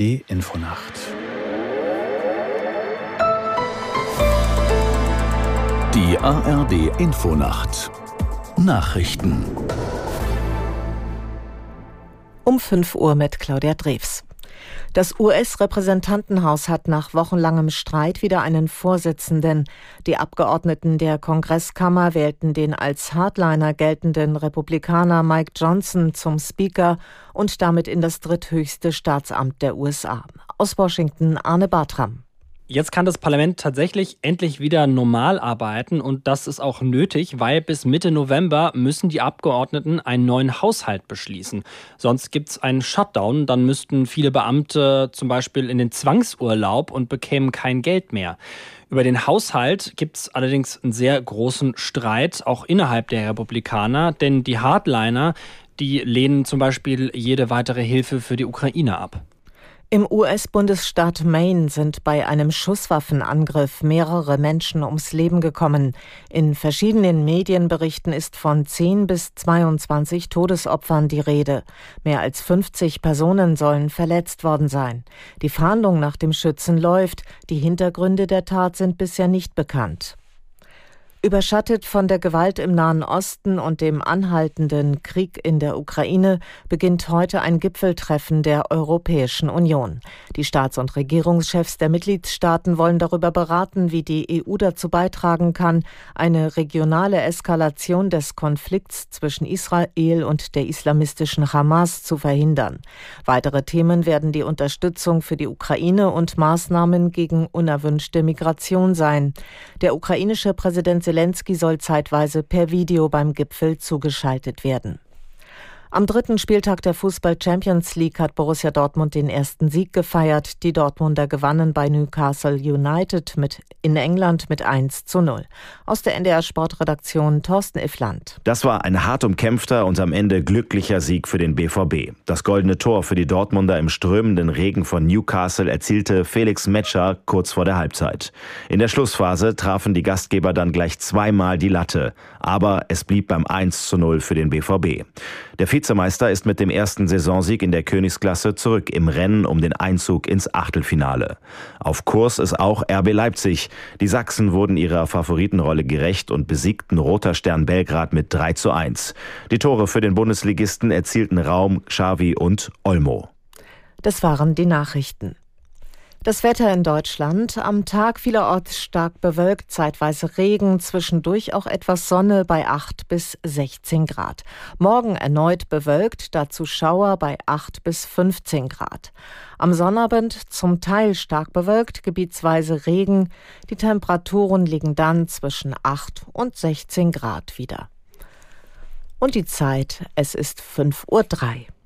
ARD Infonacht Die ARD Infonacht Nachrichten. Um 5 Uhr mit Claudia Drews. Das US-Repräsentantenhaus hat nach wochenlangem Streit wieder einen Vorsitzenden. Die Abgeordneten der Kongresskammer wählten den als Hardliner geltenden Republikaner Mike Johnson zum Speaker und damit in das dritthöchste Staatsamt der USA. Aus Washington Arne Bartram. Jetzt kann das Parlament tatsächlich endlich wieder normal arbeiten und das ist auch nötig, weil bis Mitte November müssen die Abgeordneten einen neuen Haushalt beschließen. Sonst gibt es einen Shutdown, dann müssten viele Beamte zum Beispiel in den Zwangsurlaub und bekämen kein Geld mehr. Über den Haushalt gibt es allerdings einen sehr großen Streit, auch innerhalb der Republikaner, denn die Hardliner, die lehnen zum Beispiel jede weitere Hilfe für die Ukraine ab. Im US-Bundesstaat Maine sind bei einem Schusswaffenangriff mehrere Menschen ums Leben gekommen. In verschiedenen Medienberichten ist von 10 bis 22 Todesopfern die Rede. Mehr als 50 Personen sollen verletzt worden sein. Die Fahndung nach dem Schützen läuft. Die Hintergründe der Tat sind bisher nicht bekannt. Überschattet von der Gewalt im Nahen Osten und dem anhaltenden Krieg in der Ukraine beginnt heute ein Gipfeltreffen der Europäischen Union. Die Staats- und Regierungschefs der Mitgliedstaaten wollen darüber beraten, wie die EU dazu beitragen kann, eine regionale Eskalation des Konflikts zwischen Israel und der islamistischen Hamas zu verhindern. Weitere Themen werden die Unterstützung für die Ukraine und Maßnahmen gegen unerwünschte Migration sein. Der ukrainische Präsident Zelensky soll zeitweise per Video beim Gipfel zugeschaltet werden. Am dritten Spieltag der Fußball Champions League hat Borussia Dortmund den ersten Sieg gefeiert. Die Dortmunder gewannen bei Newcastle United mit in England mit 1 zu 0. Aus der NDR Sportredaktion Thorsten Iffland. Das war ein hart umkämpfter und am Ende glücklicher Sieg für den BVB. Das goldene Tor für die Dortmunder im strömenden Regen von Newcastle erzielte Felix Metscher kurz vor der Halbzeit. In der Schlussphase trafen die Gastgeber dann gleich zweimal die Latte, aber es blieb beim 1 zu 0 für den BVB. Der Vizemeister ist mit dem ersten Saisonsieg in der Königsklasse zurück im Rennen um den Einzug ins Achtelfinale. Auf Kurs ist auch RB Leipzig. Die Sachsen wurden ihrer Favoritenrolle gerecht und besiegten Roter Stern Belgrad mit 3 zu 1. Die Tore für den Bundesligisten erzielten Raum, Xavi und Olmo. Das waren die Nachrichten. Das Wetter in Deutschland. Am Tag vielerorts stark bewölkt, zeitweise Regen, zwischendurch auch etwas Sonne bei 8 bis 16 Grad. Morgen erneut bewölkt, dazu Schauer bei 8 bis 15 Grad. Am Sonnabend zum Teil stark bewölkt, gebietsweise Regen. Die Temperaturen liegen dann zwischen 8 und 16 Grad wieder. Und die Zeit, es ist 5.03 Uhr.